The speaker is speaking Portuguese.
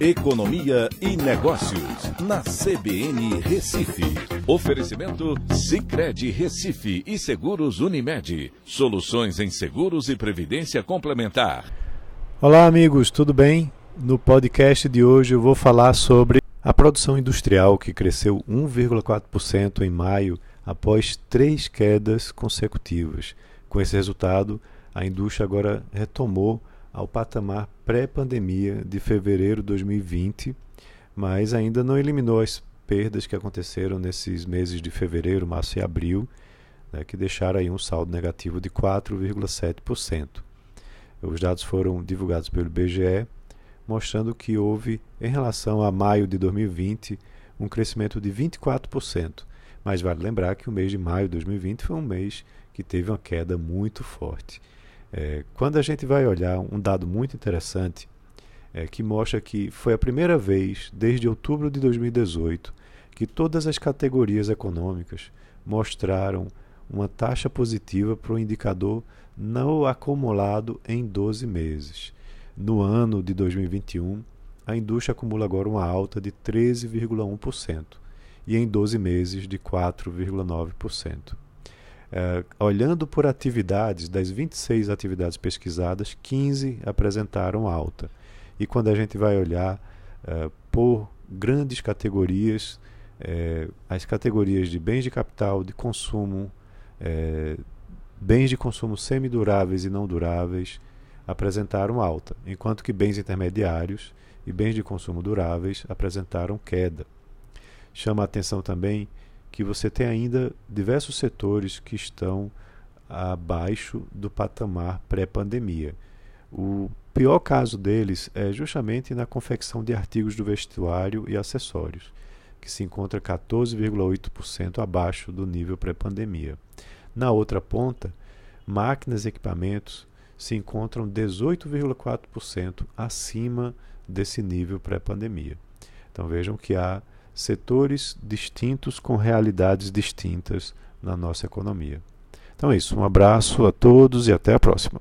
Economia e Negócios, na CBN Recife. Oferecimento Cicred Recife e Seguros Unimed. Soluções em seguros e previdência complementar. Olá, amigos, tudo bem? No podcast de hoje eu vou falar sobre a produção industrial que cresceu 1,4% em maio após três quedas consecutivas. Com esse resultado, a indústria agora retomou ao patamar pré-pandemia de fevereiro de 2020, mas ainda não eliminou as perdas que aconteceram nesses meses de fevereiro, março e abril, né, que deixaram aí um saldo negativo de 4,7%. Os dados foram divulgados pelo IBGE, mostrando que houve, em relação a maio de 2020, um crescimento de 24%. Mas vale lembrar que o mês de maio de 2020 foi um mês que teve uma queda muito forte. É, quando a gente vai olhar um dado muito interessante, é, que mostra que foi a primeira vez desde outubro de 2018 que todas as categorias econômicas mostraram uma taxa positiva para o indicador não acumulado em 12 meses. No ano de 2021, a indústria acumula agora uma alta de 13,1% e em 12 meses de 4,9%. É, olhando por atividades, das 26 atividades pesquisadas, 15 apresentaram alta. E quando a gente vai olhar é, por grandes categorias, é, as categorias de bens de capital, de consumo, é, bens de consumo semiduráveis e não duráveis apresentaram alta, enquanto que bens intermediários e bens de consumo duráveis apresentaram queda. Chama a atenção também que você tem ainda diversos setores que estão abaixo do patamar pré-pandemia. O pior caso deles é justamente na confecção de artigos do vestuário e acessórios, que se encontra 14,8% abaixo do nível pré-pandemia. Na outra ponta, máquinas e equipamentos se encontram 18,4% acima desse nível pré-pandemia. Então vejam que há setores distintos com realidades distintas na nossa economia. Então é isso, um abraço a todos e até a próxima.